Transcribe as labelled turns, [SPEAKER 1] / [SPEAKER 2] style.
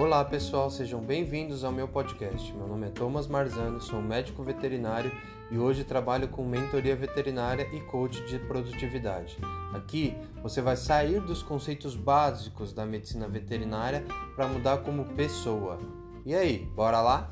[SPEAKER 1] Olá pessoal, sejam bem-vindos ao meu podcast. Meu nome é Thomas Marzano, sou médico veterinário e hoje trabalho com mentoria veterinária e coach de produtividade. Aqui você vai sair dos conceitos básicos da medicina veterinária para mudar como pessoa. E aí, bora lá?